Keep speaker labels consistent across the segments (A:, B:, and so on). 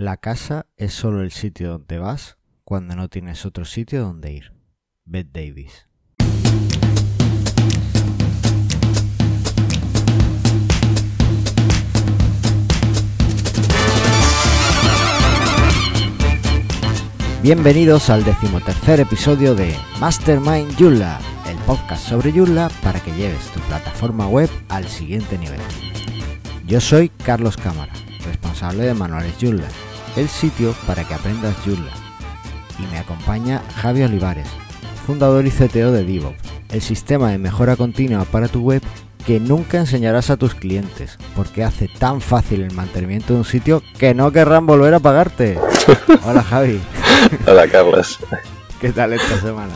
A: La casa es solo el sitio donde vas cuando no tienes otro sitio donde ir. Beth Davis. Bienvenidos al decimotercer episodio de Mastermind Joomla, el podcast sobre Joomla para que lleves tu plataforma web al siguiente nivel. Yo soy Carlos Cámara, responsable de Manuales Joomla, el sitio para que aprendas Joomla. Y me acompaña Javi Olivares, fundador y CTO de DevOps, el sistema de mejora continua para tu web que nunca enseñarás a tus clientes, porque hace tan fácil el mantenimiento de un sitio que no querrán volver a pagarte. Hola Javi.
B: Hola Carlos.
A: ¿Qué tal esta semana?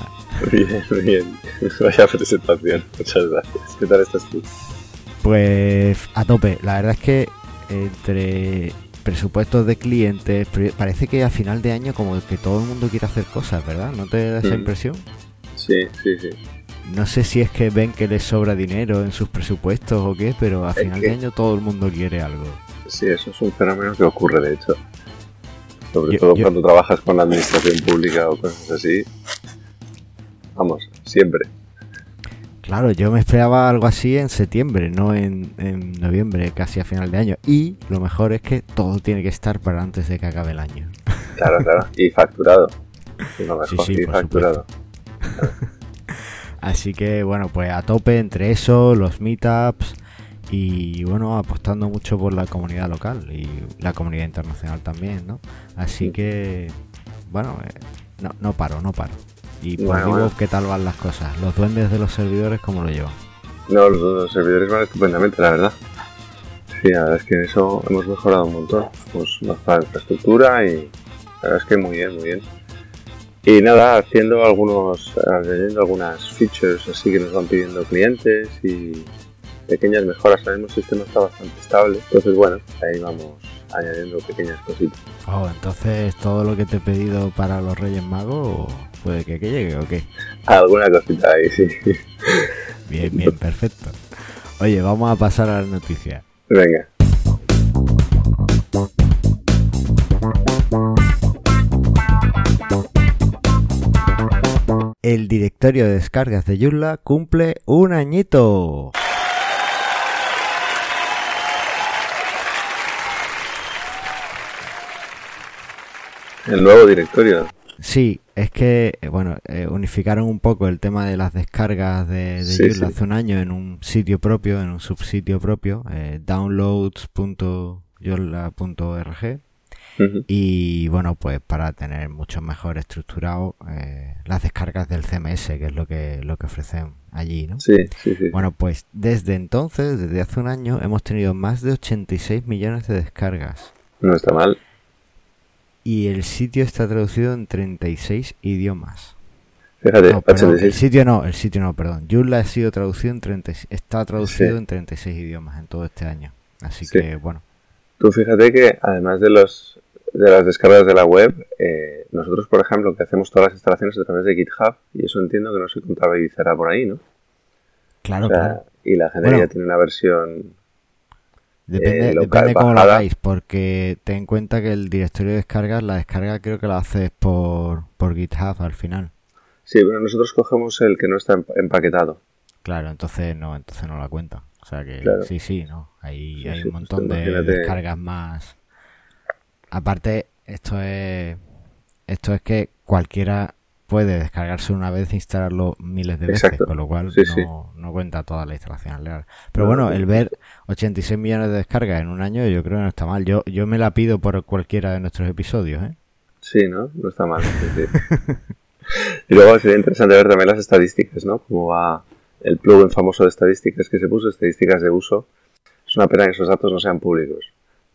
B: Bien, bien. Vaya presentación. Muchas gracias. ¿Qué tal estás tú?
A: Pues a tope. La verdad es que entre presupuestos de clientes, parece que a final de año como que todo el mundo quiere hacer cosas, ¿verdad? ¿No te da esa
B: Mm.
A: impresión?
B: Sí, sí, sí.
A: No sé si es que ven que les sobra dinero en sus presupuestos o qué, pero a
B: Es
A: final
B: que-
A: de año todo el mundo quiere algo.
B: Sí, eso es un fenómeno que ocurre, de hecho. Sobre
A: Yo-
B: todo
A: yo-
B: cuando trabajas con la administración pública o cosas así. Vamos, siempre.
A: Claro, yo me esperaba algo así en septiembre, no en, en noviembre, casi a final de año. Y lo mejor es que todo tiene que estar para antes de que acabe el año.
B: Claro, claro. Y facturado. Y lo
A: Sí,
B: mejor,
A: sí,
B: y facturado.
A: Así que bueno, pues a tope entre eso, los meetups y bueno, apostando mucho por la comunidad local y la comunidad internacional también, ¿no? Así
B: Sí.
A: que bueno, eh, no, no paro, no paro. Y por
B: Bueno,
A: digo,
B: bueno.
A: ¿qué tal van las cosas? Los duendes de los servidores, ¿cómo lo llevan?
B: No, los, los servidores van estupendamente, la verdad. Sí, la verdad es que en eso hemos mejorado un montón. Mejorado la infraestructura y la verdad es que muy bien, muy bien. Y nada, haciendo algunos, añadiendo algunas features así que nos van pidiendo clientes y pequeñas mejoras. Ahora mismo el sistema está bastante estable. Entonces, bueno, ahí vamos añadiendo pequeñas cositas.
A: Oh, entonces todo lo que te he pedido para los Reyes Magos puede que, que llegue o qué.
B: Alguna cosita ahí, sí.
A: Bien, bien, perfecto. Oye, vamos a pasar a las noticias.
B: Venga.
A: El directorio de descargas de Joomla cumple un añito.
B: El nuevo directorio.
A: Sí, es que, eh, bueno, eh, unificaron un poco el tema de las descargas de, de
B: Sí,
A: Joomla
B: sí.
A: hace un año en un sitio propio, en un subsitio propio, eh, downloads.joomla.org.
B: Ujú.
A: Y bueno, pues para tener mucho mejor estructurado eh, las descargas del CMS, que es lo que, lo que ofrecen allí, ¿no?
B: Sí, sí, sí.
A: Bueno, pues desde entonces, desde hace un año, hemos tenido más de 86 millones de descargas.
B: No está mal.
A: Y el sitio está traducido en 36 idiomas.
B: Fíjate,
A: No, perdón, el
B: 86.
A: sitio no, el sitio no, perdón. Joomla ha sido traducido en 30, está traducido
B: Sí.
A: en 36 idiomas en todo este año. Así
B: Sí.
A: que, bueno,
B: Tú fíjate que además de los de las descargas de la web, eh, nosotros, por ejemplo, que hacemos todas las instalaciones a través de GitHub, y eso entiendo que no se contabilizará por ahí, ¿no?
A: claro,
B: O sea,
A: claro.
B: y la gente
A: Bueno.
B: ya tiene una versión.
A: Depende,
B: eh,
A: depende cómo lo hagáis, porque ten en cuenta que el directorio de descargas, la descarga creo que la haces por, por GitHub al final.
B: Sí, pero nosotros cogemos el que no está empa- empaquetado.
A: Claro, entonces no, entonces no la cuenta. O sea que
B: Claro.
A: sí, sí, ¿no? Hay,
B: Sí,
A: hay un montón de descargas más. Aparte, esto es esto es que cualquiera puede descargarse una vez e instalarlo miles de veces,
B: Exacto.
A: con lo cual
B: Sí,
A: no,
B: sí.
A: no cuenta toda la instalación legal. Pero
B: No,
A: bueno,
B: no,
A: el ver 86 millones de descargas en un año yo creo que no está mal. Yo, yo me la pido por cualquiera de nuestros episodios, ¿eh?
B: Sí, ¿no? No está mal. sí, y luego sería interesante ver también las estadísticas, ¿no? Cómo va el plugin famoso de estadísticas que se puso, estadísticas de uso. Es una pena que esos datos no sean públicos.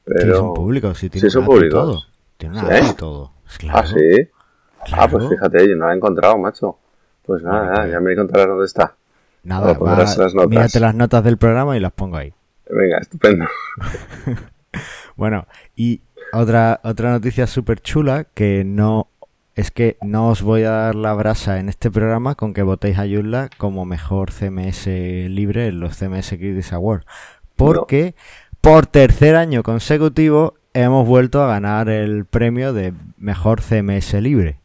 B: Pero...
A: Sí, son públicos, sí, tienen
B: Sí, son públicos.
A: todo. Todo. Pues Claro,
B: Ah, sí. Ah, pues fíjate, yo no la he encontrado, macho. Pues nada,
A: Bueno,
B: nada,
A: pues-
B: ya me contarás dónde está.
A: Nada, va-
B: las notas.
A: mírate las notas del programa y las pongo ahí.
B: Venga, estupendo.
A: Bueno, y otra, otra noticia súper chula que no es que no os voy a dar la brasa en este programa con que votéis a Joomla como mejor CMS libre en los CMS Critics Awards. Porque por tercer año consecutivo hemos vuelto a ganar el premio de mejor CMS libre.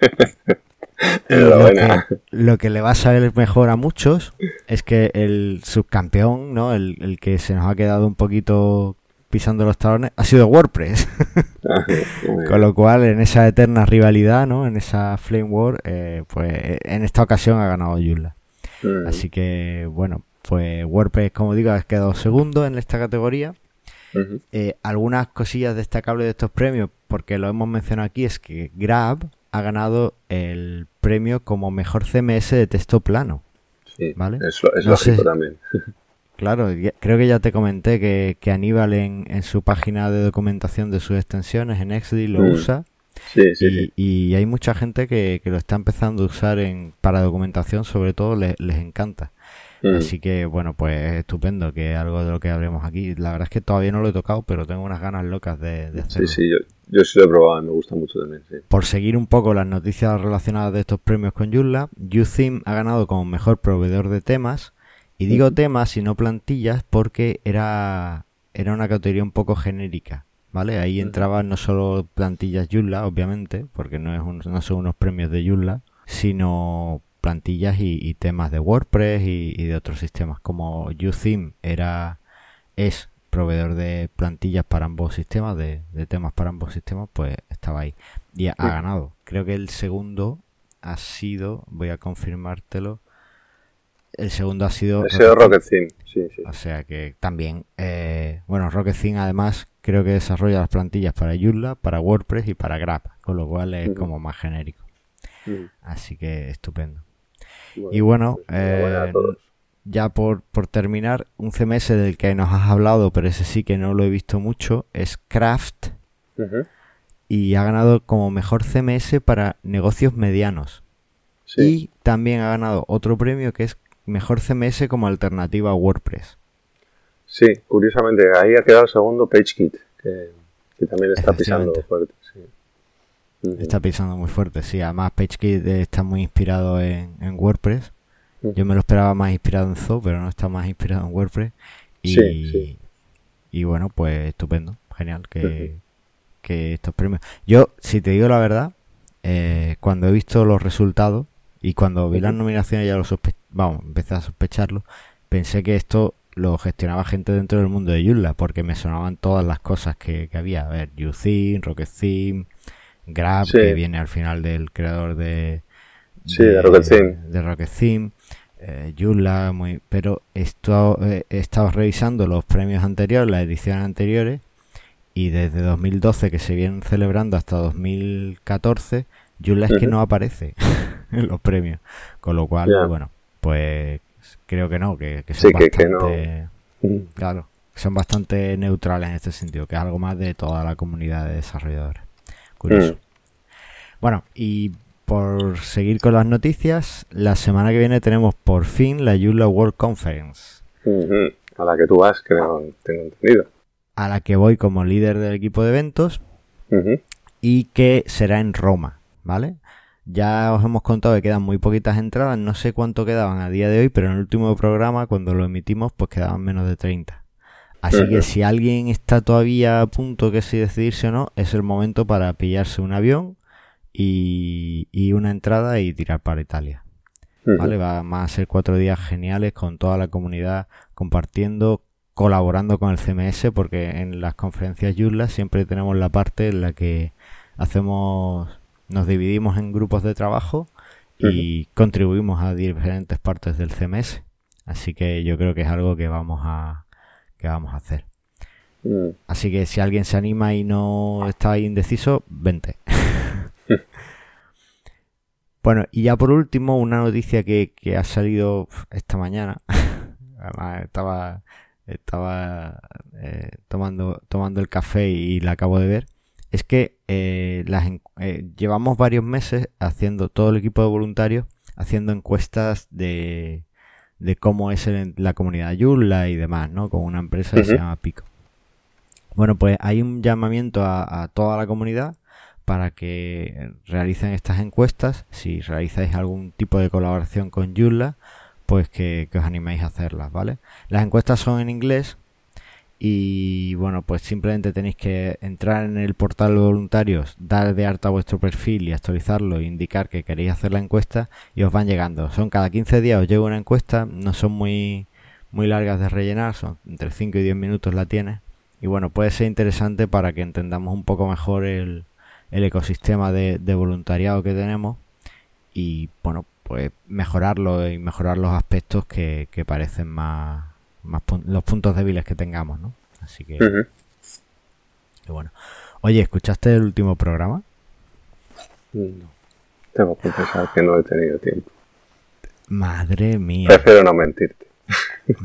A: lo, que, lo que le va a saber mejor a muchos es que el subcampeón, ¿no? El, el que se nos ha quedado un poquito pisando los talones ha sido WordPress. Ah, Con lo cual, en esa eterna rivalidad, ¿no? En esa Flame War, eh, pues en esta ocasión ha ganado Joomla. Mm. Así que, bueno, pues WordPress, como digo, ha quedado segundo en esta categoría. Eh, algunas cosillas destacables de estos premios, porque lo hemos mencionado aquí, es que Grab ha ganado el premio como mejor CMS de texto plano.
B: Sí, ¿vale? es, lógico también.
A: Claro, creo que ya te comenté que, Aníbal en, en, su página de documentación de sus extensiones en XD lo mm. usa.
B: Sí, sí,
A: y, hay mucha gente que, lo está empezando a usar en, para documentación, sobre todo les encanta. Mm. Así que bueno, pues estupendo, que algo de lo que hablemos aquí. La verdad es que todavía no lo he tocado, pero tengo unas ganas locas de, de hacerlo.
B: Sí, sí, yo, sí lo he probado, me gusta mucho también.
A: Por seguir un poco las noticias relacionadas de estos premios con Joomla, UTheme ha ganado como mejor proveedor de temas y digo temas y no plantillas porque era, era una categoría un poco genérica, ¿vale? Ahí entraban no solo plantillas Joomla, obviamente, porque no, es no son unos premios de Joomla, sino plantillas y, temas de WordPress y, de otros sistemas como UTheme era es proveedor de plantillas para ambos sistemas, de, temas para ambos sistemas, pues estaba ahí. Y ha, ganado. Creo que el segundo ha sido, voy a confirmártelo, el segundo ha sido...
B: Rocket, Theme, sí, sí.
A: O sea que también, eh, bueno, Rocket Theme además creo que desarrolla las plantillas para Joomla, para WordPress y para Grab, con lo cual es como más genérico. Así que estupendo. Y bueno, pues eh, ya por, por terminar, un CMS del que nos has hablado, pero ese sí que no lo he visto mucho, es Craft. Y ha ganado como mejor CMS para negocios medianos. Y también ha ganado otro premio que es mejor CMS como alternativa a WordPress.
B: Sí, curiosamente, ahí ha quedado segundo PageKit, que, que también está pisando fuerte.
A: Está pisando muy fuerte, sí. Además, PageKit está muy inspirado en, WordPress. Yo me lo esperaba más inspirado en Zoo, pero no está más inspirado en WordPress. Y, y bueno, pues estupendo, genial que, que estos premios. Yo, si te digo la verdad, eh, cuando he visto los resultados y cuando vi las nominaciones ya lo sospeché vamos, empecé a sospecharlo, pensé que esto lo gestionaba gente dentro del mundo de Joomla, porque me sonaban todas las cosas que, había. A ver, UTheme, Rocket Theme, Grab, que viene al final del creador de,
B: de, Rocket Theme.
A: De Rocket Theme. Eh, Joomla, muy, pero esto, eh, he estado revisando los premios anteriores, las ediciones anteriores, y desde 2012 que se vienen celebrando hasta 2014, Joomla es que no aparece en los premios. Con lo cual, bueno, pues creo que no, que, son bastante, claro, son bastante neutrales en este sentido, que es algo más de toda la comunidad de desarrolladores. Curioso. Mm. Bueno, y por seguir con las noticias, la semana que viene tenemos por fin la Joomla World Conference.
B: A la que tú vas, creo, tengo entendido.
A: A la que voy como líder del equipo de eventos y que será en Roma, ¿vale? Ya os hemos contado que quedan muy poquitas entradas, no sé cuánto quedaban a día de hoy, pero en el último programa, cuando lo emitimos, pues quedaban menos de 30. Así que si alguien está todavía a punto que si decidirse o no, es el momento para pillarse un avión y, una entrada y tirar para Italia. ¿Vale? Va, van a ser cuatro días geniales con toda la comunidad compartiendo, colaborando con el CMS, porque en las conferencias Joomla siempre tenemos la parte en la que hacemos nos dividimos en grupos de trabajo y contribuimos a diferentes partes del CMS. Así que yo creo que es algo que vamos a, que vamos a hacer. Mm. Así que si alguien se anima y no está indeciso, vente. bueno, y ya por último, una noticia que, que ha salido esta mañana. Además, estaba, estaba eh, tomando, tomando el café y la acabo de ver es que eh, las, eh, llevamos varios meses haciendo, todo el equipo de voluntarios, haciendo encuestas de, de cómo es la comunidad Yula y demás, ¿no? Con una empresa que se llama Pico. Bueno, pues hay un llamamiento a, toda la comunidad para que realicen estas encuestas. Si realizáis algún tipo de colaboración con Joomla, pues que, que, os animéis a hacerlas, ¿vale? Las encuestas son en inglés Y bueno, pues simplemente tenéis que entrar en el portal de voluntarios, dar de alta vuestro perfil y actualizarlo e indicar que queréis hacer la encuesta y os van llegando. Son cada 15 días os llega una encuesta, no son muy, muy largas de rellenar, son entre 5 y 10 minutos la tienes. Y bueno, puede ser interesante para que entendamos un poco mejor el, el ecosistema de, voluntariado que tenemos y bueno, pues mejorarlo y mejorar los aspectos que, que parecen más más los puntos débiles que tengamos, ¿no? Así que, bueno. Oye, ¿escuchaste el último programa?
B: No. Tengo que confesar que no he tenido tiempo.
A: Madre mía.
B: Prefiero no mentirte.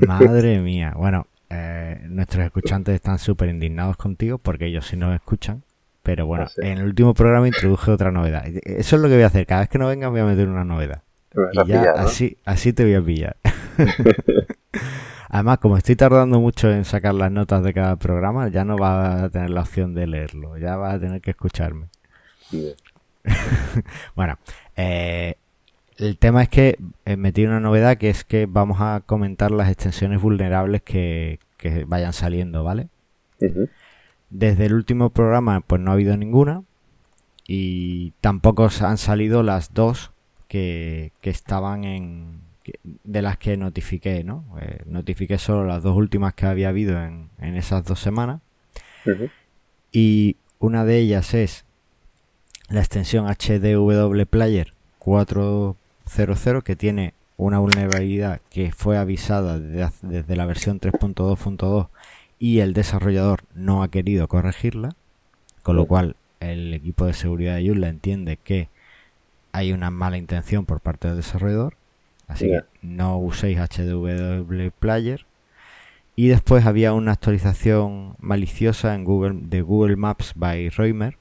A: Madre mía. Bueno, eh, nuestros escuchantes están súper indignados contigo porque ellos sí nos escuchan. Pero bueno, en el último programa introduje otra novedad. Eso es lo que voy a hacer. Cada vez que no venga voy a meter una novedad. Y ya así, así te voy a pillar. Además, como estoy tardando mucho en sacar las notas de cada programa, ya no va a tener la opción de leerlo, ya va a tener que escucharme. bueno, eh, el tema es que eh, metí una novedad que es que vamos a comentar las extensiones vulnerables que, vayan saliendo, ¿vale? Desde el último programa, pues no ha habido ninguna y tampoco han salido las dos que estaban en, de las que notifiqué, ¿no? Eh, notifiqué solo las dos últimas que había habido en, esas dos semanas. Y una de ellas es la extensión HDW Player 400 que tiene una vulnerabilidad que fue avisada desde, la versión 3.2.2 y el desarrollador no ha querido corregirla, con lo cual el equipo de seguridad de Joomla entiende que hay una mala intención por parte del desarrollador Así que no uséis HW Player. Y después había una actualización maliciosa en Google de Google Maps by Roimer,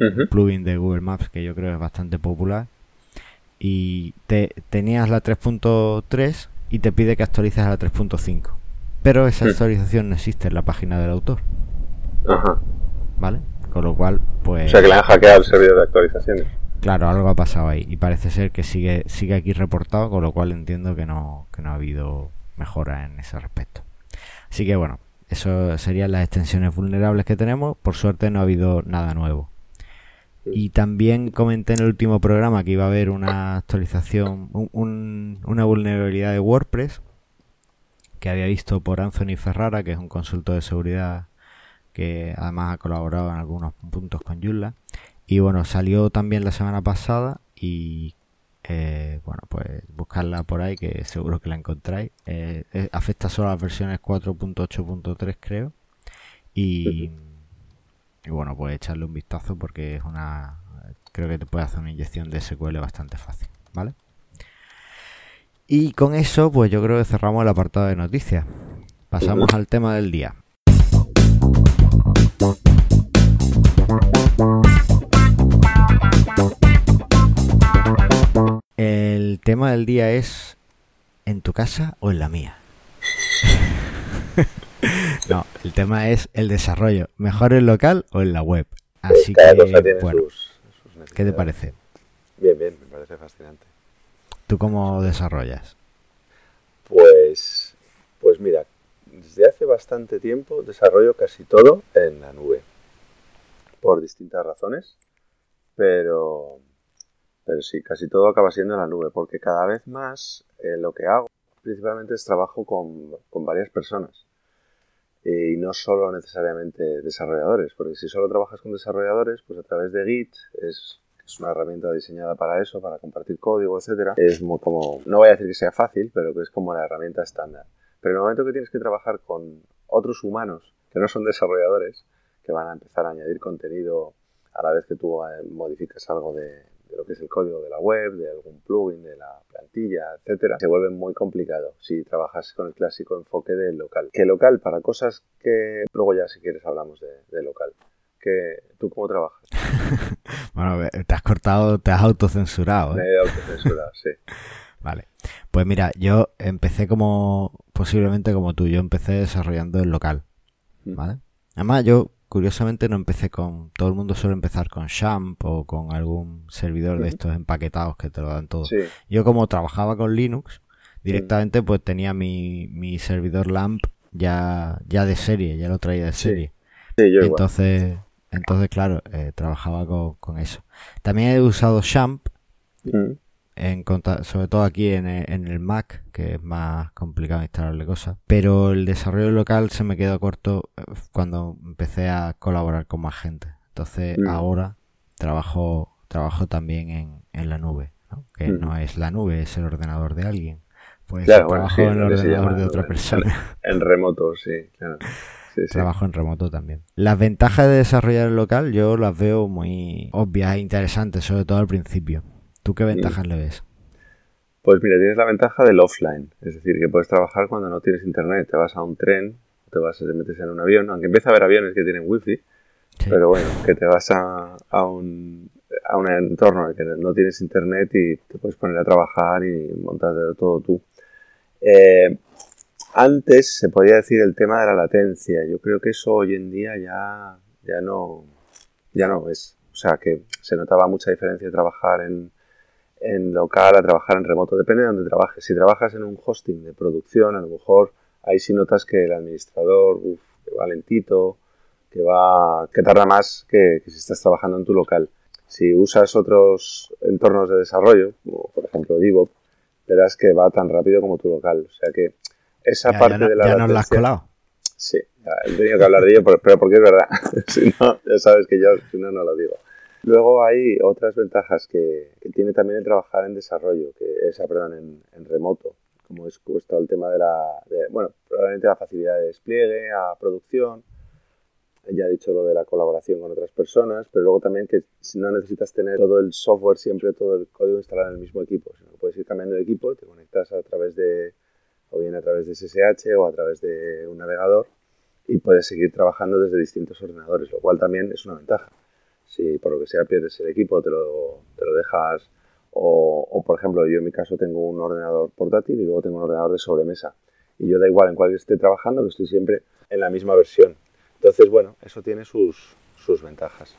A: un plugin de Google Maps que yo creo es bastante popular. Y te, tenías la 3.3 y te pide que actualices a la 3.5. Pero esa actualización no existe en la página del autor.
B: Ajá.
A: ¿Vale? Con lo cual, pues.
B: O sea que le han hackeado el servidor de actualizaciones.
A: Claro, algo ha pasado ahí y parece ser que sigue sigue aquí reportado, con lo cual entiendo que no, que no ha habido mejora en ese respecto. Así que bueno, eso serían las extensiones vulnerables que tenemos. Por suerte no ha habido nada nuevo. Y también comenté en el último programa que iba a haber una actualización, una vulnerabilidad de WordPress que había visto por Anthony Ferrara, que es un consultor de seguridad que además ha colaborado en algunos puntos con Joomla y bueno, salió también la semana pasada y eh, bueno, pues buscarla por ahí que seguro que la encontráis. Eh, eh, afecta solo a las versiones 4.8.3 creo. Y, y, bueno, pues echarle un vistazo porque es una... Creo que te puede hacer una inyección de SQL bastante fácil, ¿vale? Y con eso, pues yo creo que cerramos el apartado de noticias. Pasamos al tema del día. El tema del día es ¿en tu casa o en la mía? no, el tema es el desarrollo. ¿Mejor en local o en la web? Así que, bueno, ¿qué te parece?
B: Bien, bien, me parece fascinante.
A: ¿Tú cómo desarrollas?
B: Pues, pues mira, desde hace bastante tiempo desarrollo casi todo en la nube, por distintas razones, pero pero sí, casi todo acaba siendo en la nube, porque cada vez más eh, lo que hago principalmente es trabajo con, con varias personas. Y no solo necesariamente desarrolladores, porque si solo trabajas con desarrolladores, pues a través de Git es, es una herramienta diseñada para eso, para compartir código, etcétera. Es como, no voy a decir que sea fácil, pero que es como la herramienta estándar. Pero en el momento que tienes que trabajar con otros humanos que no son desarrolladores, que van a empezar a añadir contenido a la vez que tú eh, modificas algo de, de lo que es el código de la web, de algún plugin, de la plantilla, etcétera, se vuelve muy complicado si trabajas con el clásico enfoque del local. Que local para cosas que luego ya si quieres hablamos de, local. Que, ¿Tú cómo trabajas?
A: bueno, te has cortado, te has autocensurado.
B: ¿eh? Me he autocensurado, sí.
A: Vale. Pues mira, yo empecé como, posiblemente como tú, yo empecé desarrollando el local. Mm. ¿Vale? Además, yo curiosamente no empecé con. Todo el mundo suele empezar con Champ o con algún servidor de estos empaquetados que te lo dan todo. Yo, como trabajaba con Linux, directamente pues tenía mi, mi servidor LAMP ya, ya de serie, ya lo traía de serie.
B: Sí, yo igual.
A: Entonces, entonces claro, eh, trabajaba con, con eso. También he usado Champ,
B: Mm.
A: En sobre todo aquí en el, en el Mac, que es más complicado instalarle cosas. Pero el desarrollo local se me quedó corto eh, cuando empecé a colaborar con más gente. Entonces
B: Mm.
A: ahora trabajo, trabajo también en, en la nube, ¿no? que
B: Mm.
A: no es la nube, es el ordenador de alguien. Pues
B: Claro, bueno,
A: trabajo
B: sí,
A: en el ordenador
B: llama
A: de otra persona.
B: En remoto, sí, claro. Sí, sí.
A: Trabajo en remoto también. Las ventajas de desarrollar en local yo las veo muy obvias e interesantes, sobre todo al principio. ¿Tú qué ventajas le ves?
B: Pues mira, tienes la ventaja del offline, es decir, que puedes trabajar cuando no tienes internet, te vas a un tren, te vas, te metes en un avión, aunque empieza a haber aviones que tienen wifi,
A: Sí.
B: pero bueno, que te vas a, a un, a un entorno en el que no tienes internet y te puedes poner a trabajar y montar todo tú. Eh, antes se podía decir el tema de la latencia, yo creo que eso hoy en día ya, ya no, ya no es. O sea que se notaba mucha diferencia de trabajar en, en local a trabajar en remoto. Depende de dónde trabajes. Si trabajas en un hosting de producción, a lo mejor ahí sí notas que el administrador uf, que va lentito, que va que tarda más que, que si estás trabajando en tu local. Si usas otros entornos de desarrollo, como por ejemplo DevOps, verás que va tan rápido como tu local. O sea que esa
A: Ya,
B: parte
A: ya no-
B: de la
A: ya nos la has
B: latencia-
A: colado.
B: Sí, he tenido que hablar de ello, pero, pero porque es verdad. si no, ya sabes que yo, si no, no lo digo. Luego hay otras ventajas que, que tiene también el trabajar en desarrollo, que es, perdón, en, en remoto, como es pues, todo el tema de la, de- bueno, probablemente la facilidad de despliegue a producción, ya he dicho lo de la colaboración con otras personas, pero luego también que no necesitas tener todo el software, siempre todo el código instalado en el mismo equipo, sino que puedes ir cambiando de equipo, te conectas a través de, o bien a través de SSH o a través de un navegador y puedes seguir trabajando desde distintos ordenadores, lo cual también es una ventaja. Si por lo que sea pierdes el equipo, te lo, te lo dejas, o, o, por ejemplo, yo en mi caso tengo un ordenador portátil y luego tengo un ordenador de sobremesa. Y yo da igual en cuál esté trabajando, que estoy siempre en la misma versión. Entonces, bueno, eso tiene sus, sus ventajas.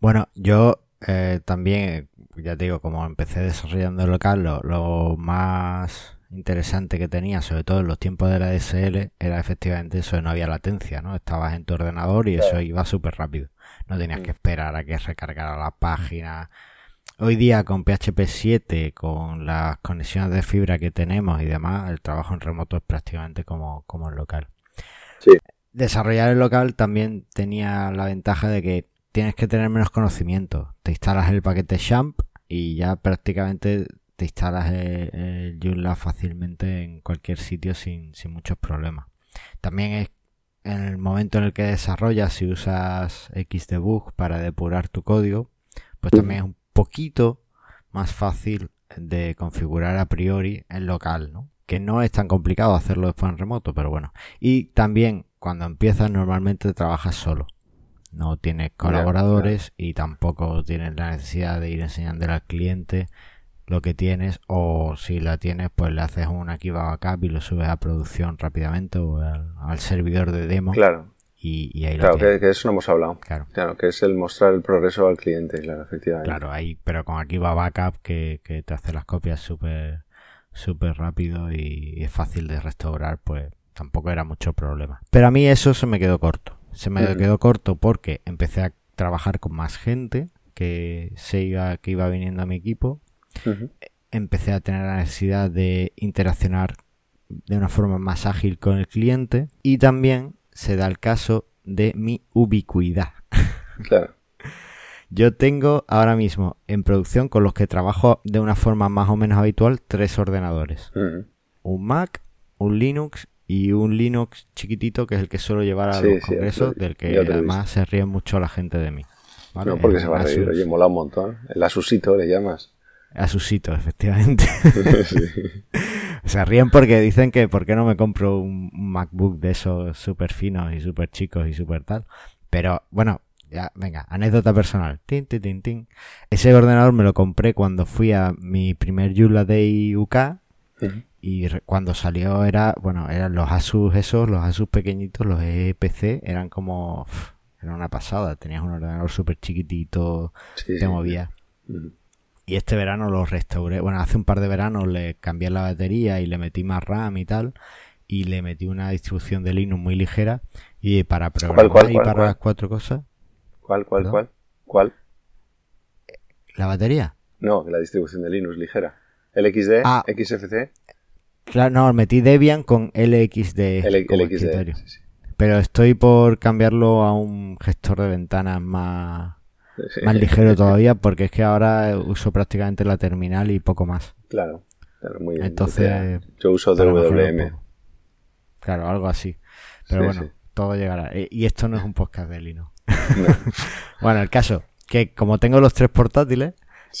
A: Bueno, yo eh, también, ya te digo, como empecé desarrollando el local, lo, lo más interesante que tenía, sobre todo en los tiempos de la DSL, era efectivamente eso, de no había latencia, ¿no? Estabas en tu ordenador y eso iba súper rápido. No tenías
B: Mm.
A: que esperar a que recargara la página. Hoy día con PHP 7, con las conexiones de fibra que tenemos y demás, el trabajo en remoto es prácticamente como, como en local.
B: Sí.
A: Desarrollar el local también tenía la ventaja de que tienes que tener menos conocimiento. Te instalas el paquete Champ y ya prácticamente te instalas el, el Joomla fácilmente en cualquier sitio sin, sin muchos problemas. También es en el momento en el que desarrollas, si usas Xdebug para depurar tu código, pues también es un poquito más fácil de configurar a priori en local, ¿no? Que no es tan complicado hacerlo después en remoto, pero bueno. Y también cuando empiezas normalmente trabajas solo. No tienes colaboradores y tampoco tienes la necesidad de ir enseñándole al cliente lo que tienes o si la tienes pues le haces un aquí backup y lo subes a producción rápidamente o al, al servidor de demo
B: Claro,
A: y, y ahí
B: claro,
A: lo
B: que, que eso no hemos hablado.
A: Claro,
B: Claro, que es el mostrar el progreso al cliente, claro, efectivamente.
A: claro, ahí, pero con aquí va backup que, que te hace las copias súper súper rápido y, es fácil de restaurar, pues tampoco era mucho problema. Pero a mí eso se me quedó corto. Se me quedó corto porque empecé a trabajar con más gente que se iba, que iba viniendo a mi equipo Empecé a tener la necesidad de interaccionar de una forma más ágil con el cliente y también se da el caso de mi ubicuidad.
B: Claro.
A: Yo tengo ahora mismo en producción con los que trabajo de una forma más o menos habitual tres ordenadores. Un Mac, un Linux y un Linux chiquitito que es el que suelo llevar a
B: Sí,
A: los
B: sí,
A: congresos del que además se ríe mucho la gente de mí. ¿vale?
B: No, porque se va a reír. Oye, mola un montón. El Asusito le llamas.
A: Asusito, efectivamente.
B: Sí.
A: Se ríen porque dicen que por qué no me compro un MacBook de esos súper finos y súper chicos y súper tal. Pero bueno, ya, venga, anécdota personal. Tin, tin, tin, tin. Ese ordenador me lo compré cuando fui a mi primer Joomla Day UK y cuando salió era, bueno, eran los Asus esos, los Asus pequeñitos, los EPC, eran como, era una pasada. Tenías un ordenador súper chiquitito,
B: Sí,
A: te
B: sí.
A: movía.
B: Ujú.
A: Y este verano lo restauré. Bueno, hace un par de veranos le cambié la batería y le metí más RAM y tal. y le metí una distribución de Linux muy ligera y para programar y para las cuatro cosas.
B: ¿Cuál, cuál, cuál? ¿Cuál?
A: ¿La batería?
B: No, la distribución de Linux ligera. ¿LXD? Ah. ¿XFC?
A: Claro, no, metí Debian con LXD. LXD Pero estoy por cambiarlo a un gestor de ventanas más, más ligero todavía porque es que ahora uso prácticamente la terminal y poco más.
B: Claro, claro muy bien.
A: Entonces,
B: yo uso DWM.
A: Claro, algo así. Pero bueno, todo llegará. Y esto no es un podcast de Linux. bueno, el caso, que como tengo los tres portátiles,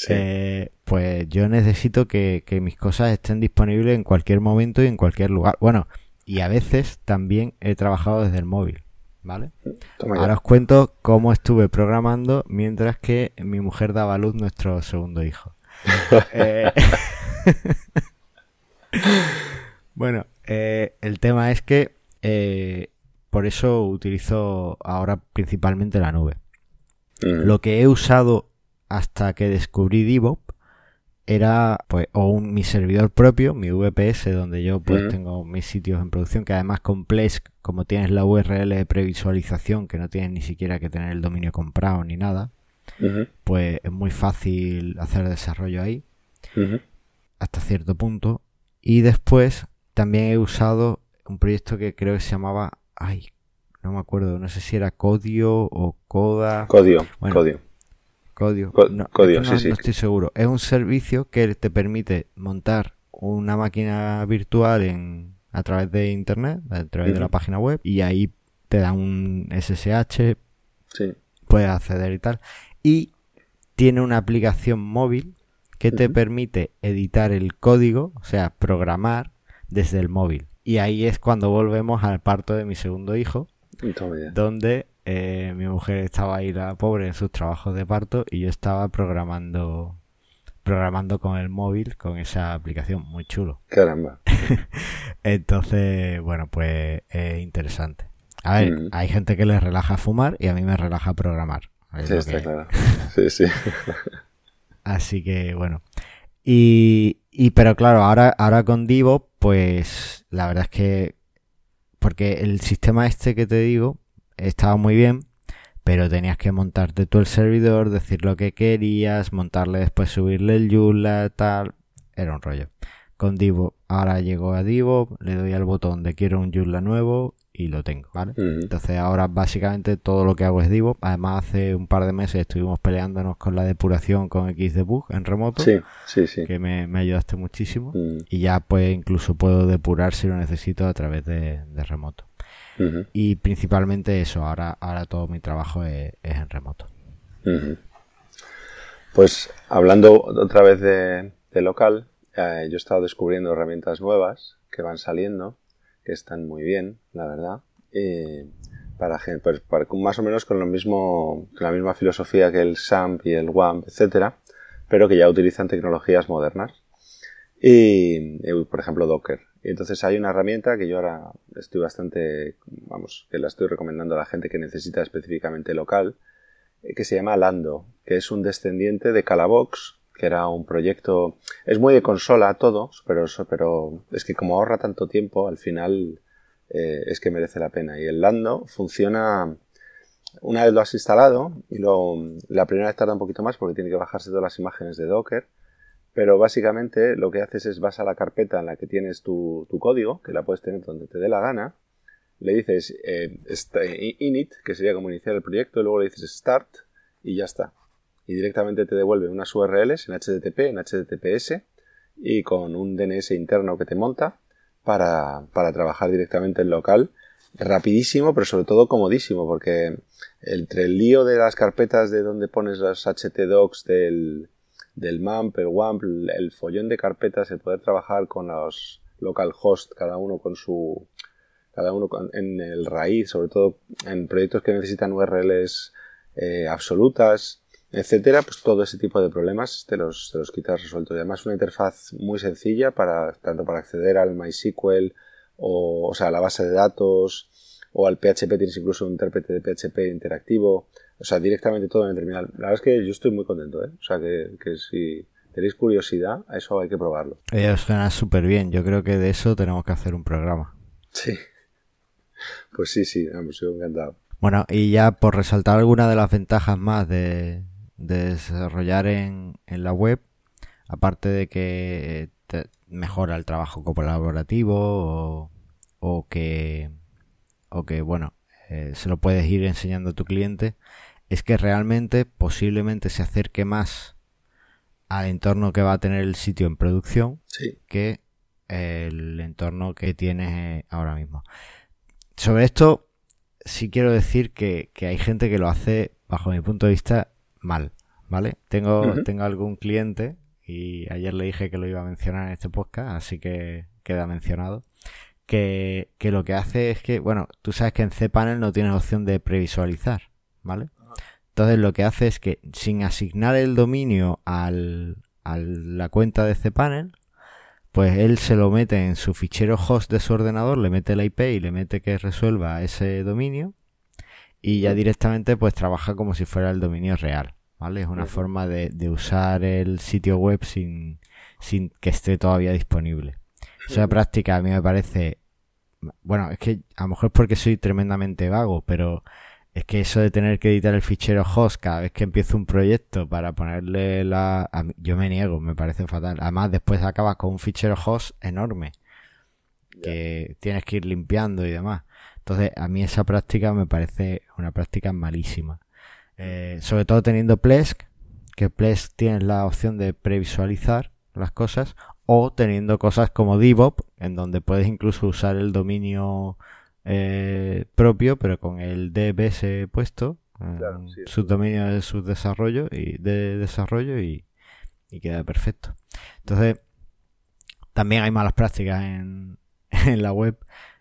A: eh, pues yo necesito que, mis cosas estén disponibles en cualquier momento y en cualquier lugar. Bueno, y a veces también he trabajado desde el móvil, ¿vale? Ahora os cuento cómo estuve programando mientras que mi mujer daba a luz nuestro segundo hijo. Eh, bueno, eh, el tema es que por eso utilizo ahora principalmente la nube. Mm. Lo que he usado hasta que descubrí DevOps era pues o un, mi servidor propio, mi VPS, donde yo pues tengo mis sitios en producción, que además con Plesk, como tienes la URL de previsualización, que no tienes ni siquiera que tener el dominio comprado ni nada, pues es muy fácil hacer desarrollo ahí, hasta cierto punto. Y después también he usado un proyecto que creo que se llamaba, ay, no me acuerdo, no sé si era Codio o Coda.
B: Codio, Codio.
A: Codio. no, estoy seguro. Es un servicio que te permite montar una máquina virtual en, a través de internet, a través de la página web, y ahí te da un SSH, puedes acceder y tal. Y tiene una aplicación móvil que te permite editar el código, o sea, programar desde el móvil. Y ahí es cuando volvemos al parto de mi segundo hijo, donde eh, mi mujer estaba ahí la pobre en sus trabajos de parto y yo estaba programando programando con el móvil con esa aplicación muy chulo.
B: Caramba.
A: Entonces, bueno, pues es interesante. A ver, mm. hay gente que les relaja fumar y a mí me relaja programar.
B: Sí, está claro. Sí, sí.
A: Así que, bueno. Y, y, pero claro, ahora, ahora con Divo, pues la verdad es que, porque el sistema este que te digo, estaba muy bien, pero tenías que montarte tú el servidor, decir lo que querías, montarle después, subirle el Joomla, tal. Era un rollo. Con Divo, ahora llego a Divo, le doy al botón de quiero un Joomla nuevo y lo tengo, ¿vale? Entonces ahora básicamente todo lo que hago es Divo. Además hace un par de meses estuvimos peleándonos con la depuración con Xdebug en remoto.
B: Sí, sí, sí.
A: Que me, ayudaste muchísimo. Y ya pues incluso puedo depurar si lo necesito a través de remoto. Y principalmente eso, ahora, ahora todo mi trabajo es, en remoto.
B: Pues hablando otra vez de, local, eh, yo he estado descubriendo herramientas nuevas que van saliendo, que están muy bien, la verdad. para, pues, más o menos con lo mismo, con la misma filosofía que el SAMP y el WAMP, etcétera, pero que ya utilizan tecnologías modernas. Y, por ejemplo, Docker. Entonces hay una herramienta que yo ahora estoy bastante, vamos, que la estoy recomendando a la gente que necesita específicamente local, eh, que se llama Lando, que es un descendiente de Calabox, que era un proyecto, es muy de consola todo, pero, pero es que como ahorra tanto tiempo, al final eh, es que merece la pena. Y el Lando funciona, una vez lo has instalado, y luego la primera vez tarda un poquito más porque tiene que bajarse todas las imágenes de Docker, pero básicamente lo que haces es vas a la carpeta en la que tienes tu, código, que la puedes tener donde te dé la gana, le dices eh, init, que sería como iniciar el proyecto, y luego le dices start y ya está. Y directamente te devuelve unas URLs en HTTP, en HTTPS y con un DNS interno que te monta para, para trabajar directamente en local. Rapidísimo, pero sobre todo comodísimo, porque entre el lío de las carpetas de donde pones los htdocs del, del MAMP, el WAMP, el follón de carpetas, el poder trabajar con los localhost, cada uno con su, cada uno en el raíz, sobre todo en proyectos que necesitan URLs eh, absolutas, etcétera, pues todo ese tipo de problemas te los, te los quitas resueltos. Y además una interfaz muy sencilla para, tanto para acceder al MySQL o, o sea, a la base de datos o al PHP tienes incluso un intérprete de PHP interactivo o sea, directamente todo en el terminal. La verdad es que yo estoy muy contento, ¿eh? O sea, que, si tenéis curiosidad, a eso hay que probarlo.
A: Eh, os suena súper bien. Yo creo que de eso tenemos que hacer un programa.
B: Sí. Pues sí, sí, hemos sido encantado.
A: Bueno, y ya por resaltar alguna de las ventajas más de, desarrollar en, la web, aparte de que mejora el trabajo colaborativo o, que, o que, bueno, eh, se lo puedes ir enseñando a tu cliente, es que realmente posiblemente se acerque más al entorno que va a tener el sitio en producción que el entorno que tienes ahora mismo. Sobre esto, sí quiero decir que, hay gente que lo hace, bajo mi punto de vista, mal, ¿vale? Tengo, tengo algún cliente, y ayer le dije que lo iba a mencionar en este podcast, así que queda mencionado, que, que lo que hace es que, bueno, tú sabes que en cPanel no tienes opción de previsualizar, ¿vale? Entonces lo que hace es que sin asignar el dominio al, a la cuenta de cPanel, pues él se lo mete en su fichero host de su ordenador, le mete la IP y le mete que resuelva ese dominio y ya directamente pues trabaja como si fuera el dominio real, ¿vale? Es una forma de, de, usar el sitio web sin, sin que esté todavía disponible. Esa práctica a mí me parece, bueno, es que a lo mejor es porque soy tremendamente vago, pero es que eso de tener que editar el fichero host cada vez que empiezo un proyecto para ponerle la... Yo me niego, me parece fatal. Además, después acabas con un fichero host enorme que tienes que ir limpiando y demás. Entonces, a mí esa práctica me parece una práctica malísima. Eh, sobre todo teniendo Plesk, que Plesk tienes la opción de previsualizar las cosas, o teniendo cosas como DevOps, en donde puedes incluso usar el dominio eh, propio, pero con el DBS puesto, subdominio de su desarrollo y de desarrollo y, queda perfecto. Entonces, también hay malas prácticas en, en la web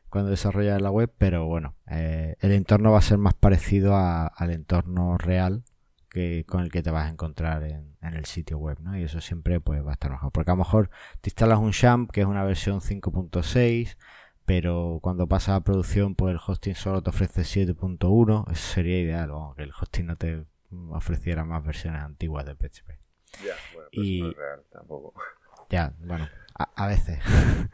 A: cuando desarrollas la web, pero bueno, eh, el entorno va a ser más parecido al entorno real que con el que te vas a encontrar en, en, el sitio web, ¿no? Y eso siempre pues va a estar mejor. Porque a lo mejor te instalas un Champ, que es una versión 5.6, pero cuando pasa a producción pues el hosting solo te ofrece 7.1 eso sería ideal que el hosting no te ofreciera más versiones antiguas de PHP
B: ya bueno pues y no es real tampoco.
A: Ya bueno a, veces.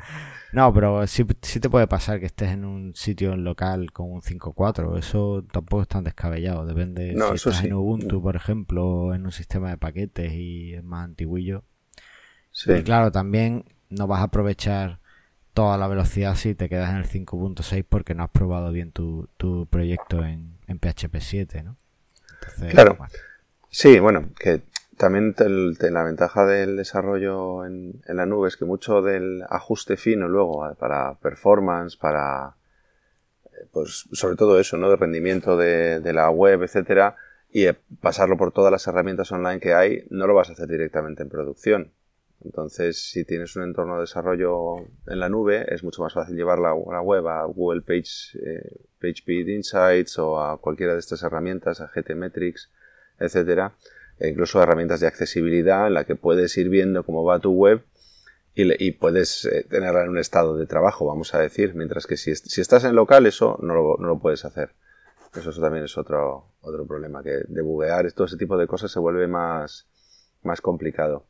A: No pero sí, sí, te puede pasar que estés en un sitio local con un 5.4 eso tampoco es tan descabellado depende si estás en Ubuntu por ejemplo en un sistema de paquetes y es más antiguillo. Sí. y claro también no vas a aprovechar toda la velocidad si te quedas en el 5.6 porque no has probado bien tu, tu proyecto en, en PHP 7, ¿no?
B: claro. Sí, bueno, que también la ventaja del desarrollo en, en, la nube es que mucho del ajuste fino luego para performance, para eh, pues sobre todo eso, ¿no? De rendimiento de, de la web, etcétera, y pasarlo por todas las herramientas online que hay, no lo vas a hacer directamente en producción. Entonces, si tienes un entorno de desarrollo en la nube, es mucho más fácil llevar la, web a Google Page, eh, PageSpeed Insights o a cualquiera de estas herramientas, a GTmetrix, etcétera, e incluso herramientas de accesibilidad en la que puedes ir viendo cómo va tu web y, puedes eh, tenerla en un estado de trabajo, vamos a decir, mientras que si, si estás en local eso no lo, puedes hacer. Eso, también es otro, otro problema, que debuguear todo ese tipo de cosas se vuelve más, más complicado.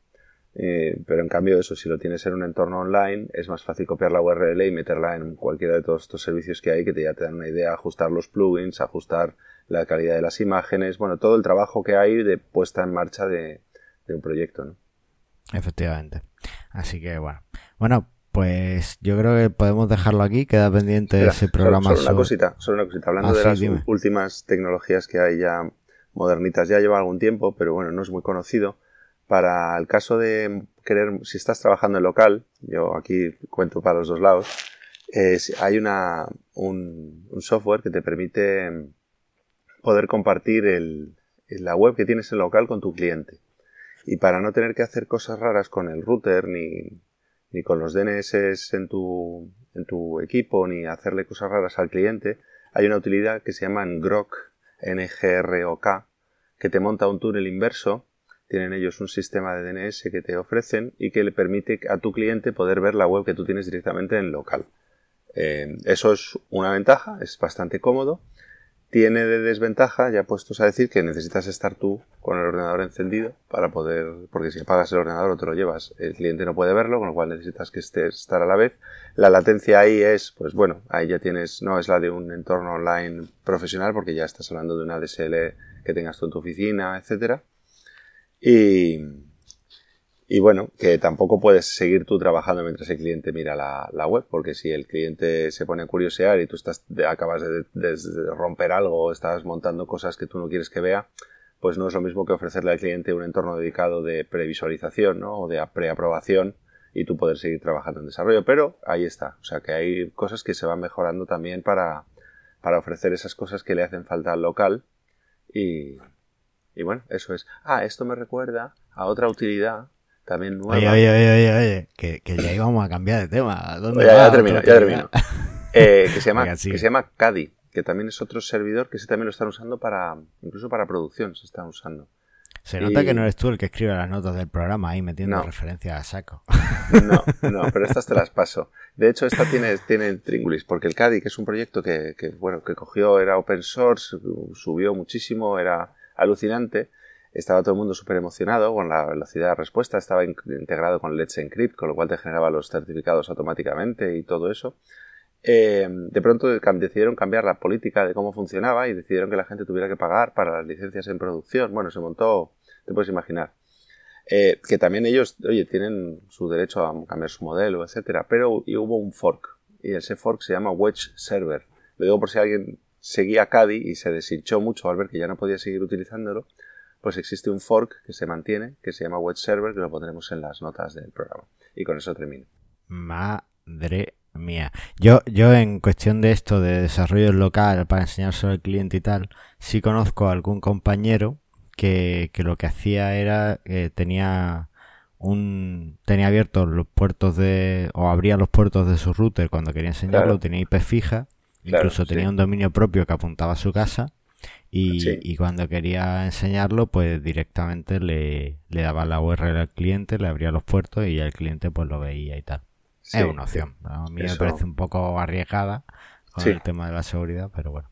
B: Eh, pero en cambio eso, si lo tienes en un entorno online, es más fácil copiar la URL y meterla en cualquiera de todos estos servicios que hay que te, ya te dan una idea, ajustar los plugins, ajustar la calidad de las imágenes, bueno, todo el trabajo que hay de puesta en marcha de, un proyecto, ¿no?
A: Efectivamente. Así que bueno. Bueno, pues yo creo que podemos dejarlo aquí, queda pendiente ese programa.
B: Solo, una cosita, solo una cosita. Hablando ah, de las últimas tecnologías que hay ya modernitas, ya lleva algún tiempo, pero bueno, no es muy conocido para el caso de querer, si estás trabajando en local, yo aquí cuento para los dos lados, hay una, un, software que te permite poder compartir el, la web que tienes en local con tu cliente. Y para no tener que hacer cosas raras con el router ni, ni con los DNS en tu, en tu equipo ni hacerle cosas raras al cliente, hay una utilidad que se llama Grok, N-G-R-O-K, que te monta un túnel inverso tienen ellos un sistema de DNS que te ofrecen y que le permite a tu cliente poder ver la web que tú tienes directamente en local. Eh, eso es una ventaja, es bastante cómodo tiene de desventaja, ya puestos a decir que necesitas estar tú con el ordenador encendido para poder, porque si apagas el ordenador o te lo llevas, el cliente no puede verlo, con lo cual necesitas que estés estar a la vez. La latencia ahí es, pues bueno, ahí ya tienes, no es la de un entorno online profesional, porque ya estás hablando de una DSL que tengas tú en tu oficina, etcétera. Y, y bueno, que tampoco puedes seguir tú trabajando mientras el cliente mira la, web, porque si el cliente se pone a curiosear y tú estás, acabas de, romper algo o estás montando cosas que tú no quieres que vea, pues no es lo mismo que ofrecerle al cliente un entorno dedicado de previsualización ¿no? o de preaprobación y tú poder seguir trabajando en desarrollo. Pero ahí está, o sea que hay cosas que se van mejorando también para, para ofrecer esas cosas que le hacen falta al local y, y bueno, eso es. Ah, esto me recuerda a otra utilidad también nueva.
A: Oye, oye, oye, oye, que, que ya íbamos a cambiar de tema. ¿Dónde
B: ya, ya termino, ya termino. Eh, que, se llama, que se llama Cadi, que también es otro servidor que sí también lo están usando para, incluso para producción se están usando.
A: Se nota que no eres tú el que escribe las notas del programa ahí metiendo referencias a saco.
B: No, no, pero estas te las paso. De hecho, esta tiene, tiene Tringulis, porque el Cadi, que es un proyecto que, que, bueno, que cogió, era open source, subió muchísimo, era alucinante, estaba todo el mundo súper emocionado con la velocidad de respuesta, estaba integrado con Let's Encrypt, con lo cual te generaba los certificados automáticamente y todo eso. Eh, de pronto decidieron cambiar la política de cómo funcionaba y decidieron que la gente tuviera que pagar para las licencias en producción. Bueno, se montó, te puedes imaginar. Eh, que también ellos, oye, tienen su derecho a cambiar su modelo, etcétera, pero hubo un fork y ese fork se llama Wedge Server. Lo digo por si alguien seguía Cadi y se deshinchó mucho al ver que ya no podía seguir utilizándolo, pues existe un fork que se mantiene, que se llama Web Server, que lo pondremos en las notas del programa. Y con eso termino.
A: Madre mía. Yo, yo en cuestión de esto de desarrollo local para enseñar sobre el cliente y tal, sí conozco a algún compañero que, que lo que hacía era que tenía un tenía abiertos los puertos de o abría los puertos de su router cuando quería enseñarlo, tenía IP fija, incluso tenía un dominio propio que apuntaba a su casa y, cuando quería enseñarlo, pues directamente le, le, daba la URL al cliente, le abría los puertos y el cliente pues lo veía y tal. es una opción. A mí me parece un poco arriesgada con el tema de la seguridad, pero bueno.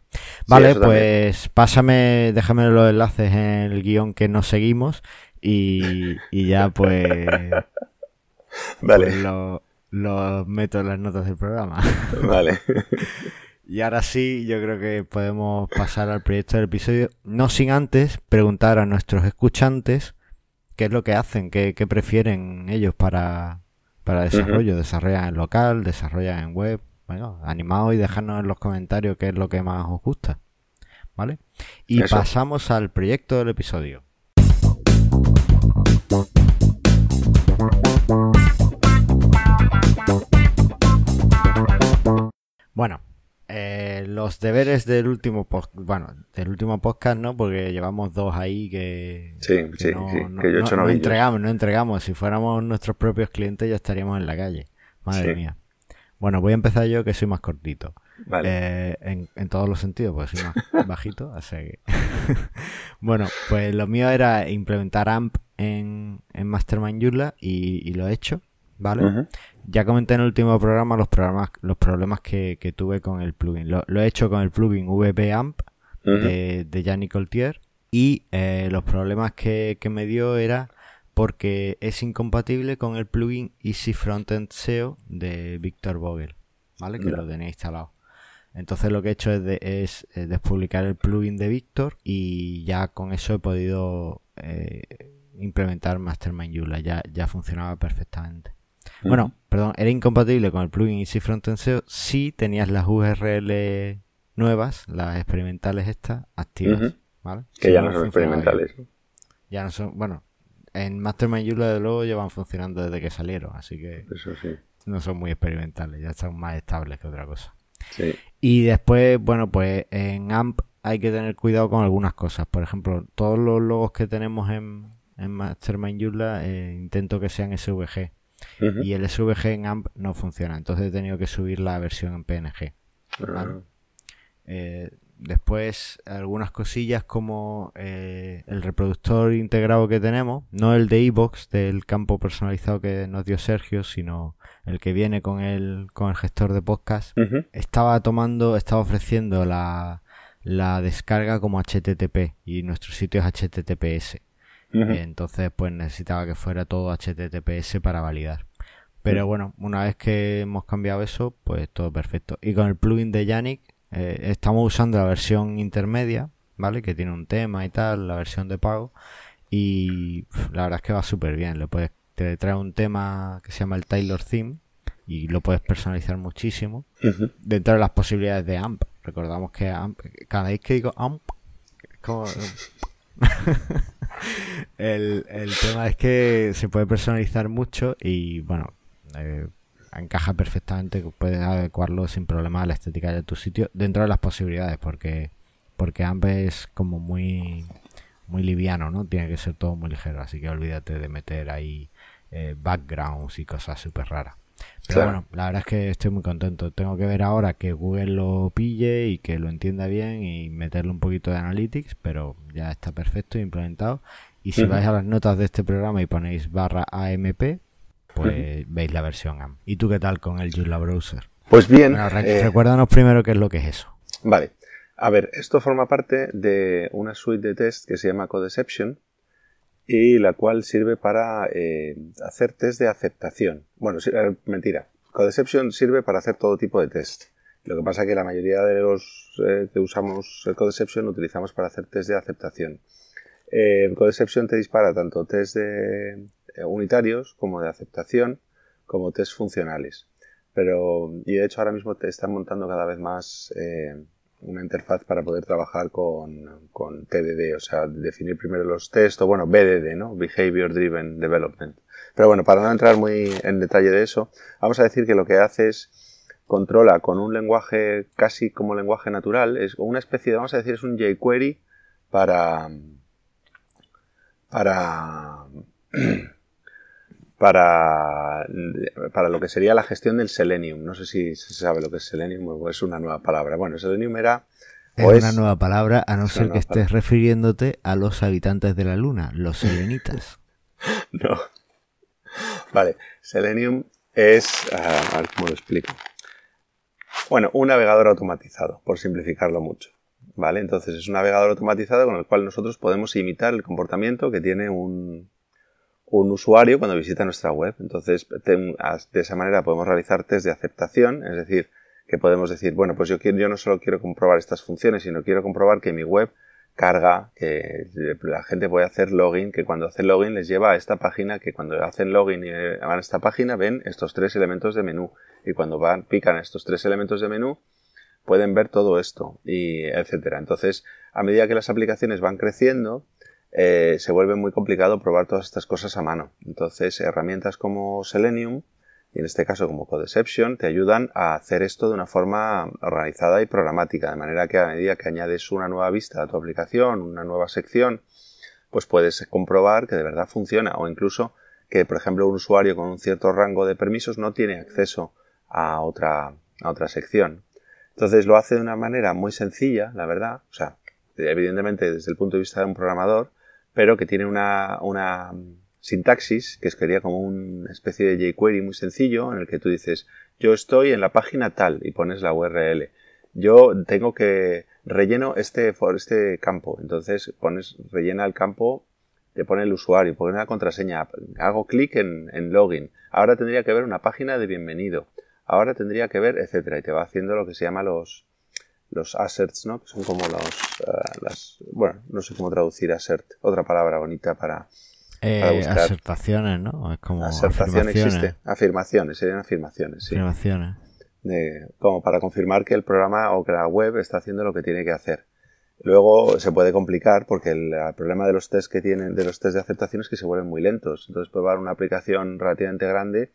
A: Vale, pues pásame, déjame los enlaces en el guion que nos seguimos y, y ya pues,
B: vale.
A: Pues lo, lo meto en las notas del programa.
B: Vale.
A: Y ahora sí, yo creo que podemos pasar al proyecto del episodio, no sin antes preguntar a nuestros escuchantes qué es lo que hacen, qué, prefieren ellos para, para desarrollo. ¿Desarrollan en local? ¿Desarrollan en web? Bueno, animaos y dejadnos en los comentarios qué es lo que más os gusta. ¿Vale? Y pasamos al proyecto del episodio. Los deberes del último podcast, bueno, del último podcast no, porque llevamos dos ahí que,
B: sí, sí,
A: no,
B: sí,
A: que yo no, entregamos, no entregamos. Si fuéramos nuestros propios clientes ya estaríamos en la calle. Madre mía. Bueno, voy a empezar yo que soy más cortito.
B: Vale.
A: Eh, en, en, todos los sentidos, porque soy más bajito, así que... bueno, pues lo mío era implementar AMP en, en Mastermind Joomla y, y lo he hecho. ¿Vale? Ya comenté en el último programa los programas, los problemas que, tuve con el plugin. Lo, he hecho con el plugin VBAMP de, de Yannick Coltier y eh, los problemas que, me dio era porque es incompatible con el plugin Easy Frontend SEO de Victor Vogel, ¿vale? Que lo tenía instalado. Entonces lo que he hecho es, es eh, despublicar el plugin de Victor y ya con eso he podido eh, implementar Mastermind Joomla. Ya, ya funcionaba perfectamente. Bueno, perdón, era incompatible con el plugin Easy Frontend SEO si tenías las URL nuevas, las experimentales estas, activas. ¿vale?
B: Que ya no, son experimentales.
A: Ya no son, bueno, en Mastermind Joomla de luego llevan funcionando desde que salieron, así que
B: Eso sí.
A: no son muy experimentales, ya están más estables que otra cosa.
B: Sí.
A: Y después, bueno, pues en AMP hay que tener cuidado con algunas cosas. Por ejemplo, todos los logos que tenemos en, en Mastermind Joomla eh, intento que sean SVG y el SVG en AMP no funciona. Entonces he tenido que subir la versión en PNG. Ah. Eh, después algunas cosillas como eh, el reproductor integrado que tenemos, no el de iBox del campo personalizado que nos dio Sergio, sino el que viene con el, con el gestor de podcast, estaba tomando, estaba ofreciendo la, la descarga como HTTP y nuestro sitio es HTTPS. entonces, pues necesitaba que fuera todo HTTPS para validar. Pero bueno, una vez que hemos cambiado eso, pues todo perfecto. Y con el plugin de Yannick, eh, estamos usando la versión intermedia, ¿vale? Que tiene un tema y tal, la versión de pago. Y la verdad es que va súper bien. Le puedes, te trae un tema que se llama el Taylor Theme y lo puedes personalizar muchísimo. Dentro de las posibilidades de AMP. Recordamos que AMP, cada vez que digo AMP, como... el, el tema es que se puede personalizar mucho y bueno, eh, encaja perfectamente, puedes adecuarlo sin problema a la estética de tu sitio dentro de las posibilidades, porque porque AMP es como muy muy liviano, ¿no? Tiene que ser todo muy ligero, así que olvídate de meter ahí eh, backgrounds y cosas súper raras. Pero bueno, la verdad es que estoy muy contento. Tengo que ver ahora que Google lo pille y que lo entienda bien y meterle un poquito de analytics, pero ya está perfecto implementado. Y si vais a las notas de este programa y ponéis barra AMP, pues veis la versión AM. ¿Y tú qué tal con el Joomla Browser?
B: Pues bien.
A: Eh, recuérdanos primero qué es lo que es eso.
B: Vale. A ver, esto forma parte de una suite de test que se llama Codeception y la cual sirve para eh, hacer test de aceptación. Bueno, eh, mentira. Codeception sirve para hacer todo tipo de test. Lo que pasa es que la mayoría de los que usamos el Codeception lo utilizamos para hacer test de aceptación. Eh, Codeception te dispara tanto test de unitarios como de aceptación, como test funcionales. Pero, y de hecho ahora mismo te están montando cada vez más eh, una interfaz para poder trabajar con, con TDD, o sea, definir primero los test, o bueno, BDD, ¿no? Behavior Driven Development. Pero bueno, para no entrar muy en detalle de eso, vamos a decir que lo que hace es controla con un lenguaje casi como lenguaje natural, es una especie de, vamos a decir, es un jQuery para, para, para, para lo que sería la gestión del Selenium. No sé si se sabe lo que es Selenium o es una nueva palabra. Bueno, Selenium era...
A: Es una nueva palabra, a no ser que estés refiriéndote a los habitantes de la Luna, los selenitas.
B: no. Vale, Selenium es... A ver cómo lo explico. Bueno, un navegador automatizado, por simplificarlo mucho. ¿Vale? Entonces es un navegador automatizado con el cual nosotros podemos imitar el comportamiento que tiene un, un usuario cuando visita nuestra web. Entonces, de esa manera podemos realizar test de aceptación, es decir, que podemos decir, bueno, pues yo, quiero, yo no solo quiero comprobar estas funciones, sino quiero comprobar que mi web carga, que la gente puede hacer login, que cuando hace login les lleva a esta página, que cuando hacen login y van a esta página ven estos tres elementos de menú. Y cuando van, pican estos tres elementos de menú, pueden ver todo esto, y etcétera. Entonces, a medida que las aplicaciones van creciendo, eh, se vuelve muy complicado probar todas estas cosas a mano. Entonces, herramientas como Selenium, y en este caso como Codeception, te ayudan a hacer esto de una forma organizada y programática, de manera que a medida que añades una nueva vista a tu aplicación, una nueva sección, pues puedes comprobar que de verdad funciona o incluso que, por ejemplo, un usuario con un cierto rango de permisos no tiene acceso a otra, a otra sección. Entonces lo hace de una manera muy sencilla, la verdad, o sea, evidentemente desde el punto de vista de un programador, pero que tiene una, sintaxis que sería como una especie de jQuery muy sencillo en el que tú dices yo estoy en la página tal y pones la URL. Yo tengo que relleno este, este campo. Entonces pones, rellena el campo, te pone el usuario, pone la contraseña, hago clic en, en login. Ahora tendría que ver una página de bienvenido. Ahora tendría que ver, etcétera. Y te va haciendo lo que se llama los, los asserts, ¿no? Que son como los, uh, las, bueno, no sé cómo traducir assert, otra palabra bonita para,
A: eh, para buscar. Asertaciones, ¿no? Es como Asertación
B: existe. Afirmaciones, serían afirmaciones, sí.
A: Afirmaciones.
B: De, como para confirmar que el programa o que la web está haciendo lo que tiene que hacer. Luego se puede complicar porque el, el, problema de los test que tienen, de los test de aceptación es que se vuelven muy lentos. Entonces, probar una aplicación relativamente grande,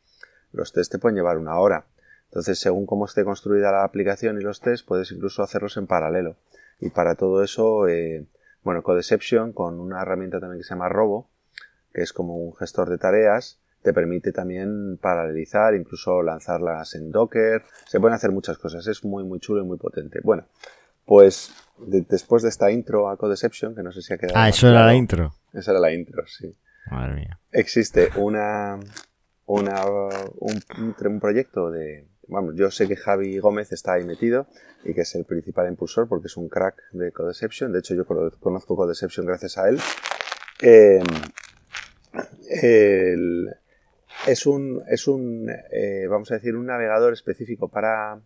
B: los test te pueden llevar una hora. Entonces, según cómo esté construida la aplicación y los tests, puedes incluso hacerlos en paralelo. Y para todo eso, eh, bueno, Codeception, con una herramienta también que se llama Robo, que es como un gestor de tareas, te permite también paralelizar, incluso lanzarlas en Docker. Se pueden hacer muchas cosas. Es muy, muy chulo y muy potente. Bueno, pues de, después de esta intro a Codeception, que no sé si ha quedado.
A: Ah, eso era la intro.
B: Esa era la intro, sí.
A: Madre mía.
B: Existe una, una un, un proyecto de, vamos, yo sé que Javi Gómez está ahí metido y que es el principal impulsor porque es un crack de Codeception. De hecho, yo conozco Codeception gracias a él. Eh, es un, es un eh, vamos a decir, un navegador específico para,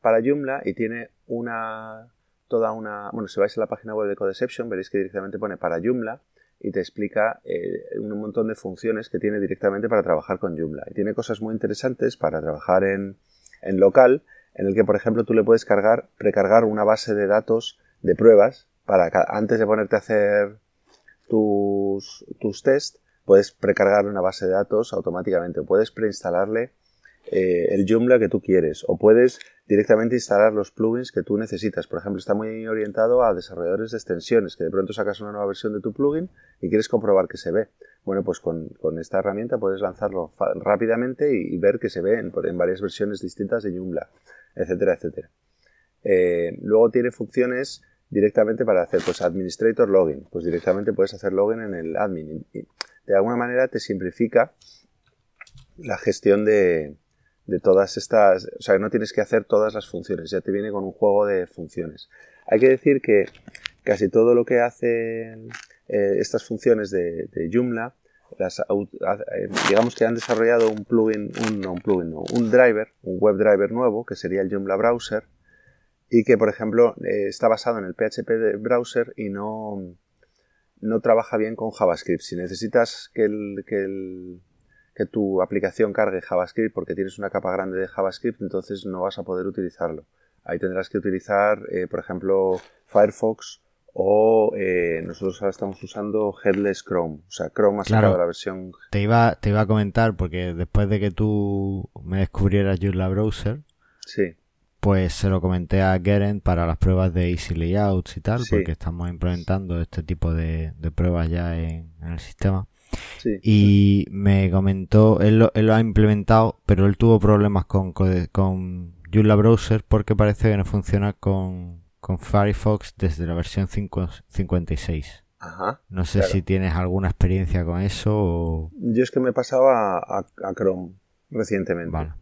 B: para Joomla y tiene una, toda una, bueno, si vais a la página web de Codeception veréis que directamente pone para Joomla y te explica eh, un montón de funciones que tiene directamente para trabajar con Joomla. Y tiene cosas muy interesantes para trabajar en, en local, en el que, por ejemplo, tú le puedes cargar, precargar una base de datos de pruebas para antes de ponerte a hacer tus, tus test, puedes precargar una base de datos automáticamente. Puedes preinstalarle eh, el Joomla que tú quieres o puedes directamente instalar los plugins que tú necesitas. Por ejemplo, está muy orientado a desarrolladores de extensiones, que de pronto sacas una nueva versión de tu plugin y quieres comprobar que se ve. Bueno, pues con, esta herramienta puedes lanzarlo rápidamente y, ver que se ve en, varias versiones distintas de Joomla, etcétera, etcétera. Eh, luego tiene funciones directamente para hacer pues administrator login, pues directamente puedes hacer login en el admin. Y de alguna manera te simplifica la gestión de, de todas estas, o sea, no tienes que hacer todas las funciones, ya te viene con un juego de funciones. Hay que decir que casi todo lo que hacen eh, estas funciones de, Joomla, eh, digamos que han desarrollado un plugin, un, no, un plugin, no, un driver, un web driver nuevo, que sería el Joomla Browser, y que, por ejemplo, eh, está basado en el PHP de browser y no, no trabaja bien con JavaScript. Si necesitas que el, que el que tu aplicación cargue JavaScript porque tienes una capa grande de JavaScript, entonces no vas a poder utilizarlo. Ahí tendrás que utilizar, eh, por ejemplo, Firefox o eh, nosotros ahora estamos usando Headless Chrome. O sea, Chrome ha sacado la versión.
A: Te iba, te iba a comentar porque después de que tú me descubrieras Joomla Browser,
B: sí.
A: pues se lo comenté a Geren para las pruebas de Easy Layouts y tal, porque estamos implementando este tipo de, pruebas ya en el sistema. Y me comentó, él lo, él lo, ha implementado, pero él tuvo problemas con, con Joomla Browser porque parece que no funciona con, con Firefox desde la versión 56.
B: Ajá,
A: no sé si tienes alguna experiencia con eso o...
B: Yo es que me pasaba a, a Chrome recientemente.
A: Vale.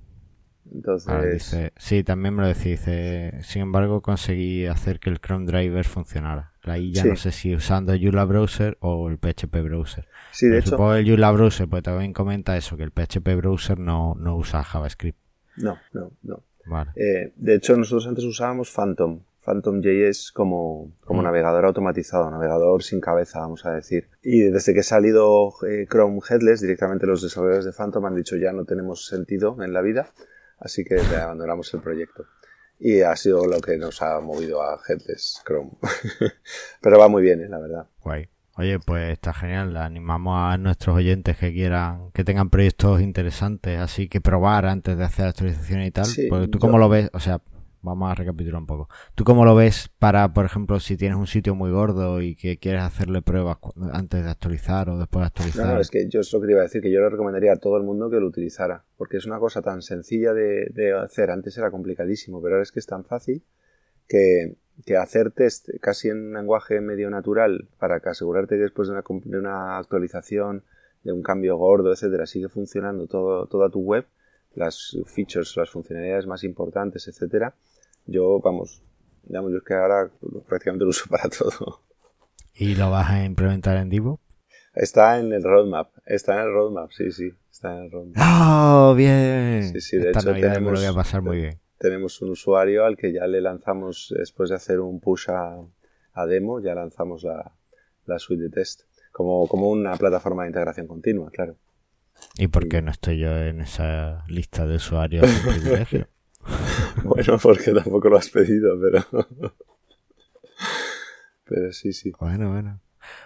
A: Entonces... sí, también me lo decía. sin embargo, conseguí hacer que el Chrome Driver funcionara. Ahí ya no sé si usando Joomla Browser o el PHP Browser.
B: Sí, de hecho.
A: Supongo el Joomla Browser, pues también comenta eso, que el PHP Browser no, no usa JavaScript.
B: No, no, no.
A: Vale.
B: Eh, de hecho, nosotros antes usábamos Phantom. PhantomJS como, como mm. navegador automatizado, navegador sin cabeza, vamos a decir. Y desde que ha salido eh, Chrome Headless, directamente los desarrolladores de Phantom han dicho ya no tenemos sentido en la vida, así que abandonamos el proyecto. Y ha sido lo que nos ha movido a Headless Chrome. Pero va muy bien, ¿eh? la verdad.
A: Guay. Oye, pues está genial. Animamos a nuestros oyentes que quieran, que tengan proyectos interesantes, así que probar antes de hacer actualizaciones y tal. porque tú cómo lo ves, o sea, vamos a recapitular un poco. ¿Tú cómo lo ves para, por ejemplo, si tienes un sitio muy gordo y que quieres hacerle pruebas antes de actualizar o después de actualizar?
B: No, es que yo es lo que te iba a decir, que yo le recomendaría a todo el mundo que lo utilizara, porque es una cosa tan sencilla de, hacer. Antes era complicadísimo, pero ahora es que es tan fácil que, que hacer test casi en un lenguaje medio natural para que asegurarte que después de una, de una actualización, de un cambio gordo, etcétera, sigue funcionando todo, toda tu web, las features, las funcionalidades más importantes, etcétera, yo, vamos, digamos, yo es que ahora prácticamente lo uso para todo.
A: ¿Y lo vas a implementar en Divo?
B: Está en el roadmap, está en el roadmap, sí, sí, está en el roadmap.
A: ¡Oh, bien!
B: Sí, sí, de hecho tenemos,
A: me lo voy a pasar muy bien.
B: Tenemos un usuario al que ya le lanzamos, después de hacer un push a, a demo, ya lanzamos la, la suite de test, como, como una plataforma de integración continua, claro.
A: ¿Y por qué no estoy yo en esa lista de usuarios de privilegio?
B: bueno, porque tampoco lo has pedido, pero. pero sí, sí.
A: Bueno, bueno.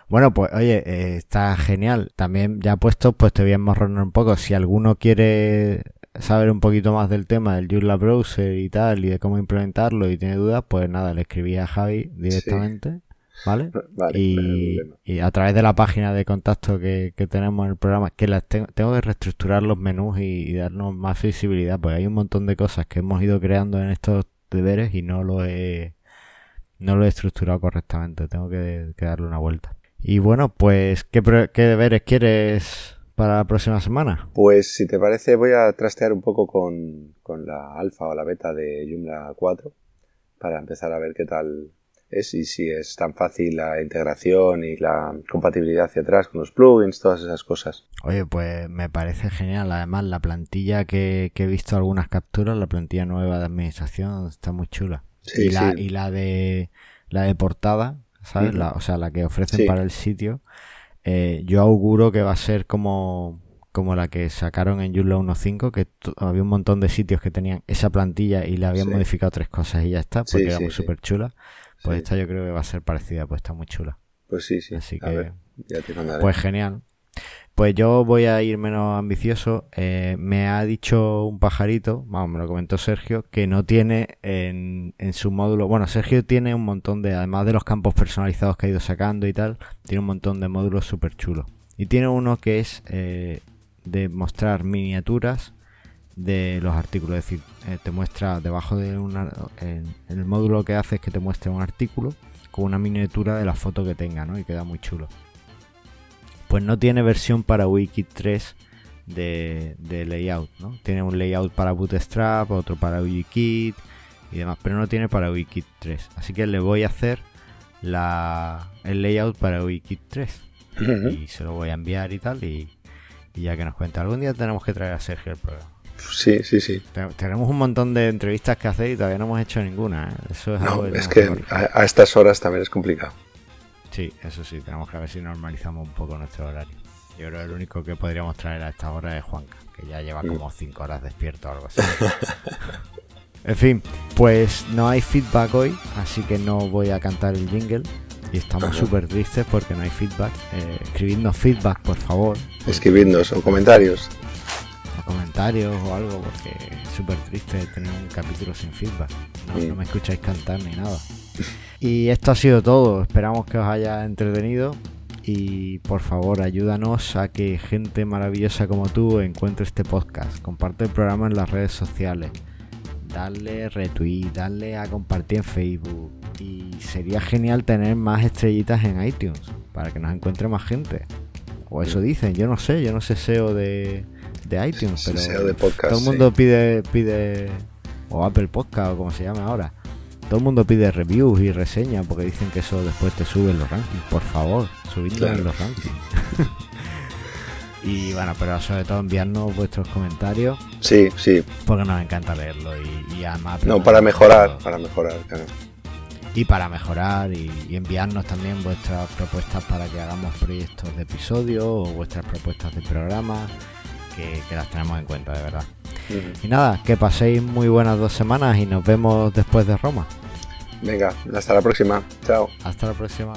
A: Bueno, pues oye, eh, está genial. También ya puesto, pues te voy a enmorronar un poco. Si alguno quiere saber un poquito más del tema del Joomla Browser y tal, y de cómo implementarlo y tiene dudas, pues nada, le escribí a Javi directamente. ¿vale? y, a través de la página de contacto que, tenemos en el programa, que las tengo, que reestructurar los menús y, darnos más visibilidad, pues hay un montón de cosas que hemos ido creando en estos deberes y no lo he, no lo he estructurado correctamente, tengo que, darle una vuelta. Y bueno, pues, ¿qué, ¿qué deberes quieres para la próxima semana?
B: Pues si te parece voy a trastear un poco con, con la alfa o la beta de Joomla 4 para empezar a ver qué tal es y si es tan fácil la integración y la compatibilidad hacia atrás con los plugins, todas esas cosas.
A: Oye, pues me parece genial. Además, la plantilla que, he visto algunas capturas, la plantilla nueva de administración está muy chula. y, la, y la de la de portada, ¿sabes? la, o sea, la que ofrecen para el sitio. Eh, yo auguro que va a ser como como la que sacaron en Joomla 1.5, que había un montón de sitios que tenían esa plantilla y le habían modificado tres cosas y ya está, porque era muy súper chula. Pues esta yo creo que va a ser parecida, pues está muy chula.
B: Pues sí, sí.
A: Así que, ya te pues genial. Pues yo voy a ir menos ambicioso. Eh, me ha dicho un pajarito, vamos, me lo comentó Sergio, que no tiene en, en, su módulo. Bueno, Sergio tiene un montón de, además de los campos personalizados que ha ido sacando y tal, tiene un montón de módulos súper chulos. Y tiene uno que es eh, de mostrar miniaturas de los artículos. Es decir, eh, te muestra debajo de una. El módulo que hace es que te muestre un artículo con una miniatura de la foto que tenga, ¿no? Y queda muy chulo. Pues no tiene versión para Wikit 3 de, layout, ¿no? Tiene un layout para Bootstrap, otro para Wikit y demás, pero no tiene para Wikit 3. Así que le voy a hacer la, el layout para Wikit 3. Y se lo voy a enviar y tal. Y, y ya que nos cuenta, algún día tenemos que traer a Sergio el programa.
B: Sí, sí, sí.
A: Tenemos un montón de entrevistas que hacer y todavía no hemos hecho ninguna. ¿eh? Eso es,
B: no, es que a, estas horas también es complicado.
A: Sí, eso sí, tenemos que ver si normalizamos un poco nuestro horario. Yo creo que el único que podríamos traer a esta hora es Juanca, que ya lleva mm. como 5 horas despierto o algo así. en fin, pues no hay feedback hoy, así que no voy a cantar el jingle. Y estamos súper tristes porque no hay feedback. Eh, escribidnos feedback, por favor.
B: Escribidnos o comentarios
A: comentarios o algo, porque es súper triste tener un capítulo sin feedback. No, me escucháis cantar ni nada. Y esto ha sido todo. Esperamos que os haya entretenido. Y por favor, ayúdanos a que gente maravillosa como tú encuentre este podcast. Comparte el programa en las redes sociales. Dale retweet, dale a compartir en Facebook. Y sería genial tener más estrellitas en iTunes para que nos encuentre más gente. O eso dicen, yo no sé, yo no sé SEO de, de iTunes, pero todo el mundo pide, pide, o Apple Podcast o como se llama ahora, todo el mundo pide reviews y reseñas porque dicen que eso después te sube en los rankings. Por favor, subidlo en los rankings. y bueno, pero sobre todo enviarnos vuestros comentarios.
B: Sí, sí.
A: Porque nos encanta leerlo y, además...
B: No, para mejorar, para mejorar,
A: Y para mejorar y, y, enviarnos también vuestras propuestas para que hagamos proyectos de episodio o vuestras propuestas de programa que, las tenemos en cuenta, de verdad. Y nada, que paséis muy buenas dos semanas y nos vemos después de Roma.
B: Venga, hasta la próxima. Chao.
A: Hasta la próxima.